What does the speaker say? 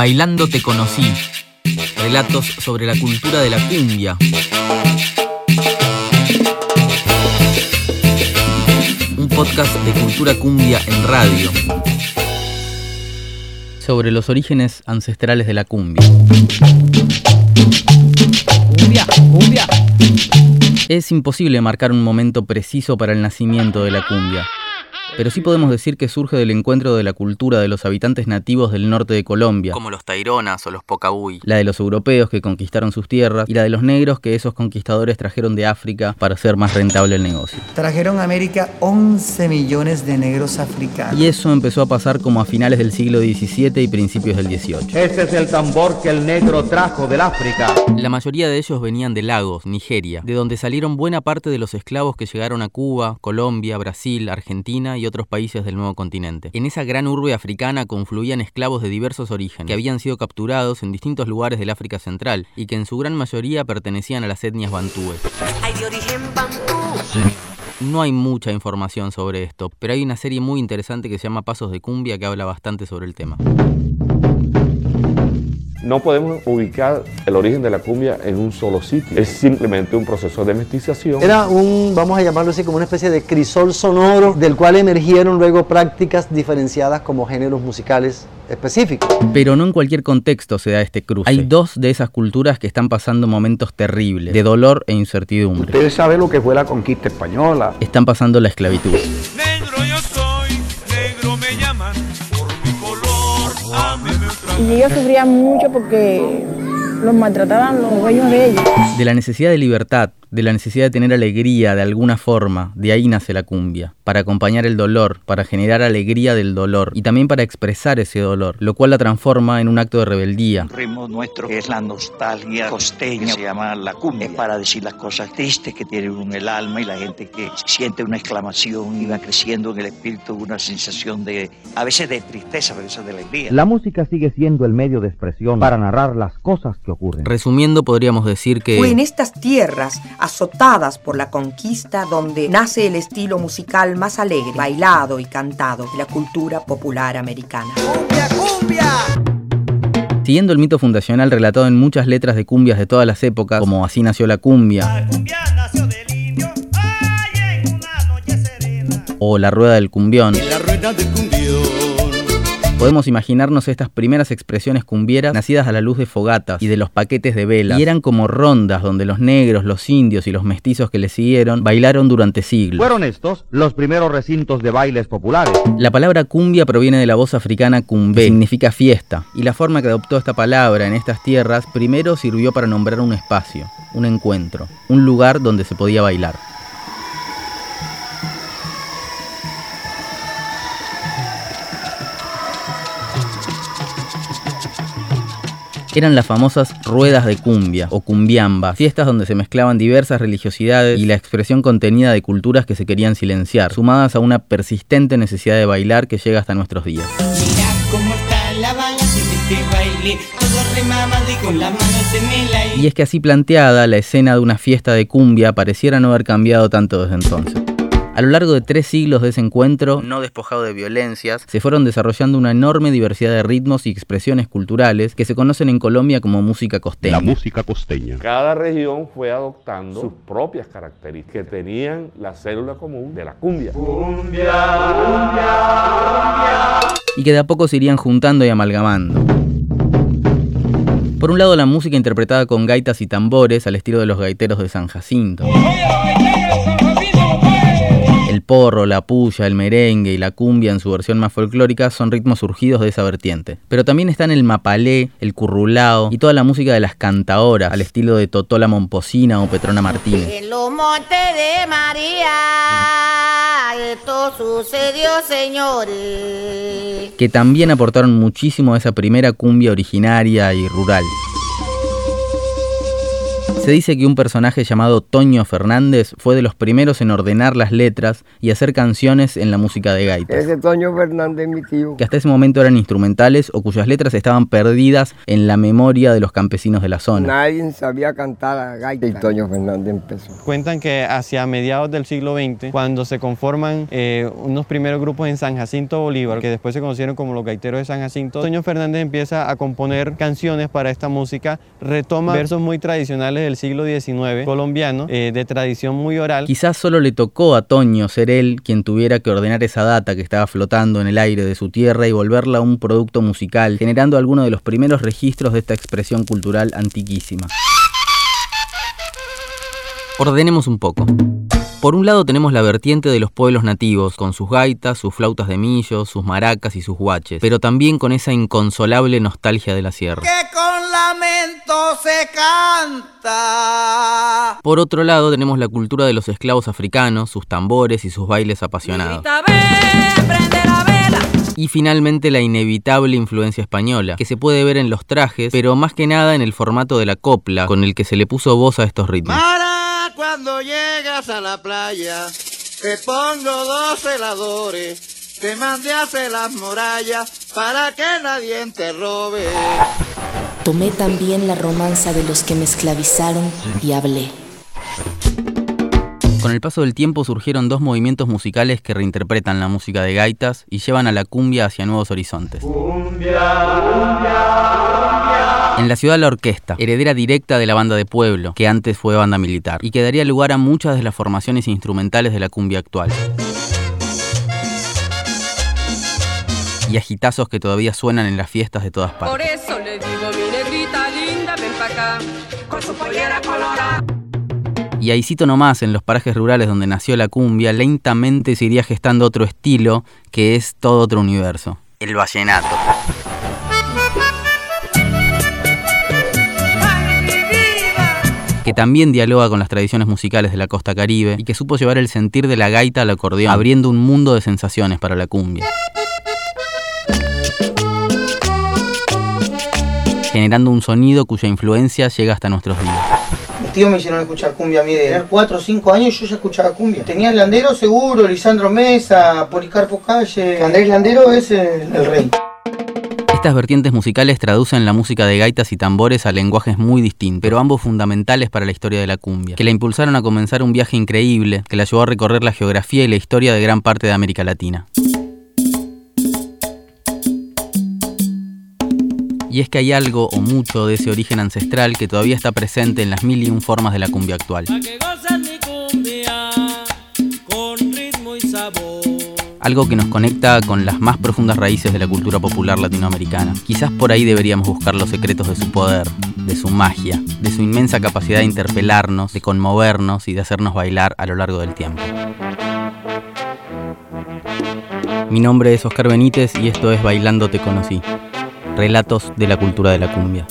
Bailando te conocí. Relatos sobre la cultura de la cumbia. Un podcast de cultura cumbia en radio. Sobre los orígenes ancestrales de la cumbia. Cumbia, cumbia. Es imposible marcar un momento preciso para el nacimiento de la cumbia pero sí podemos decir que surge del encuentro de la cultura de los habitantes nativos del norte de Colombia, como los Taironas o los Pocabuy, la de los europeos que conquistaron sus tierras y la de los negros que esos conquistadores trajeron de África para hacer más rentable el negocio. Trajeron a América 11 millones de negros africanos. Y eso empezó a pasar como a finales del siglo XVII y principios del XVIII. Este es el tambor que el negro trajo del África. La mayoría de ellos venían de Lagos, Nigeria, de donde salieron buena parte de los esclavos que llegaron a Cuba, Colombia, Brasil, Argentina y otros países del nuevo continente. En esa gran urbe africana confluían esclavos de diversos orígenes, que habían sido capturados en distintos lugares del África Central y que en su gran mayoría pertenecían a las etnias bantúes. No hay mucha información sobre esto, pero hay una serie muy interesante que se llama Pasos de Cumbia que habla bastante sobre el tema. No podemos ubicar el origen de la cumbia en un solo sitio. Es simplemente un proceso de mestización. Era un, vamos a llamarlo así, como una especie de crisol sonoro del cual emergieron luego prácticas diferenciadas como géneros musicales específicos. Pero no en cualquier contexto se da este cruce. Hay dos de esas culturas que están pasando momentos terribles, de dolor e incertidumbre. Ustedes saben lo que fue la conquista española. Están pasando la esclavitud. Y ellos sufrían mucho porque los maltrataban los dueños de ellos. De la necesidad de libertad, de la necesidad de tener alegría de alguna forma, de ahí nace la cumbia, para acompañar el dolor, para generar alegría del dolor y también para expresar ese dolor, lo cual la transforma en un acto de rebeldía. Un ritmo nuestro que es la nostalgia costeña, se llama la cumbia, es para decir las cosas tristes que tiene uno en el alma y la gente que siente una exclamación y va creciendo en el espíritu una sensación de, a veces de tristeza, a veces de alegría. La música sigue siendo el medio de expresión para narrar las cosas que ocurren. Resumiendo, podríamos decir que... Fue en estas tierras azotadas por la conquista, donde nace el estilo musical más alegre, bailado y cantado de la cultura popular americana. ¡Cumbia, cumbia! Siguiendo el mito fundacional relatado en muchas letras de cumbias de todas las épocas, como Así nació la cumbia, o La rueda del cumbión, La rueda del cumbión. Podemos imaginarnos estas primeras expresiones cumbieras nacidas a la luz de fogatas y de los paquetes de velas, y eran como rondas donde los negros, los indios y los mestizos que le siguieron bailaron durante siglos. Fueron estos los primeros recintos de bailes populares. La palabra cumbia proviene de la voz africana cumbé, significa fiesta, y la forma que adoptó esta palabra en estas tierras primero sirvió para nombrar un espacio, un encuentro, un lugar donde se podía bailar. Eran las famosas ruedas de cumbia o cumbiamba, fiestas donde se mezclaban diversas religiosidades y la expresión contenida de culturas que se querían silenciar, sumadas a una persistente necesidad de bailar que llega hasta nuestros días. Y es que así planteada, la escena de una fiesta de cumbia pareciera no haber cambiado tanto desde entonces. A lo largo de tres siglos de ese encuentro, no despojado de violencias, se fueron desarrollando una enorme diversidad de ritmos y expresiones culturales que se conocen en Colombia como música costeña. La música costeña. Cada región fue adoptando sus propias características que tenían la célula común de la cumbia. Cumbia, cumbia, Y que de a poco se irían juntando y amalgamando. Por un lado, la música interpretada con gaitas y tambores al estilo de los gaiteros de San Jacinto. El porro, la puya, el merengue y la cumbia en su versión más folclórica son ritmos surgidos de esa vertiente. Pero también están el mapalé, el currulao y toda la música de las cantaoras, al estilo de Totola Momposina o Petrona Martínez. En los montes de María, esto sucedió, señores. Que también aportaron muchísimo a esa primera cumbia originaria y rural. Se dice que un personaje llamado Toño Fernández fue de los primeros en ordenar las letras y hacer canciones en la música de gaitas. Ese Toño Fernández, mi tío. Que hasta ese momento eran instrumentales o cuyas letras estaban perdidas en la memoria de los campesinos de la zona. Nadie sabía cantar a gaita y Toño Fernández empezó. Cuentan que hacia mediados del siglo XX, cuando se conforman eh, unos primeros grupos en San Jacinto Bolívar, que después se conocieron como los gaiteros de San Jacinto, Toño Fernández empieza a componer canciones para esta música, retoma versos muy tradicionales del siglo XIX colombiano, eh, de tradición muy oral. Quizás solo le tocó a Toño ser él quien tuviera que ordenar esa data que estaba flotando en el aire de su tierra y volverla un producto musical, generando algunos de los primeros registros de esta expresión cultural antiquísima. Ordenemos un poco. Por un lado tenemos la vertiente de los pueblos nativos, con sus gaitas, sus flautas de millo, sus maracas y sus guaches, pero también con esa inconsolable nostalgia de la sierra. Se canta. Por otro lado tenemos la cultura de los esclavos africanos, sus tambores y sus bailes apasionados. Y finalmente la inevitable influencia española, que se puede ver en los trajes, pero más que nada en el formato de la copla, con el que se le puso voz a estos ritmos. Para cuando llegas a la playa, te pongo dos heladores, te mandé a hacer las murallas para que nadie te robe. Tomé también la romanza de los que me esclavizaron y hablé. Con el paso del tiempo surgieron dos movimientos musicales que reinterpretan la música de gaitas y llevan a la cumbia hacia nuevos horizontes. En la ciudad la orquesta, heredera directa de la banda de pueblo, que antes fue banda militar, y que daría lugar a muchas de las formaciones instrumentales de la cumbia actual. Y a gitazos que todavía suenan en las fiestas de todas partes. Con su pollera colorada. Y ahícito nomás, en los parajes rurales donde nació la cumbia, lentamente se iría gestando otro estilo que es todo otro universo. El vallenato. que también dialoga con las tradiciones musicales de la costa caribe y que supo llevar el sentir de la gaita al acordeón, abriendo un mundo de sensaciones para la cumbia. Generando un sonido cuya influencia llega hasta nuestros días. Mis tíos me hicieron escuchar cumbia a mí de tener 4 o 5 años yo ya escuchaba cumbia. Tenía el Landero seguro, Lisandro Mesa, Policarpo Calle. Andrés Landero es el, el rey. Estas vertientes musicales traducen la música de gaitas y tambores a lenguajes muy distintos, pero ambos fundamentales para la historia de la cumbia, que la impulsaron a comenzar un viaje increíble que la llevó a recorrer la geografía y la historia de gran parte de América Latina. Y es que hay algo o mucho de ese origen ancestral que todavía está presente en las mil y un formas de la cumbia actual. Algo que nos conecta con las más profundas raíces de la cultura popular latinoamericana. Quizás por ahí deberíamos buscar los secretos de su poder, de su magia, de su inmensa capacidad de interpelarnos, de conmovernos y de hacernos bailar a lo largo del tiempo. Mi nombre es Oscar Benítez y esto es Bailando Te Conocí relatos de la cultura de la cumbia.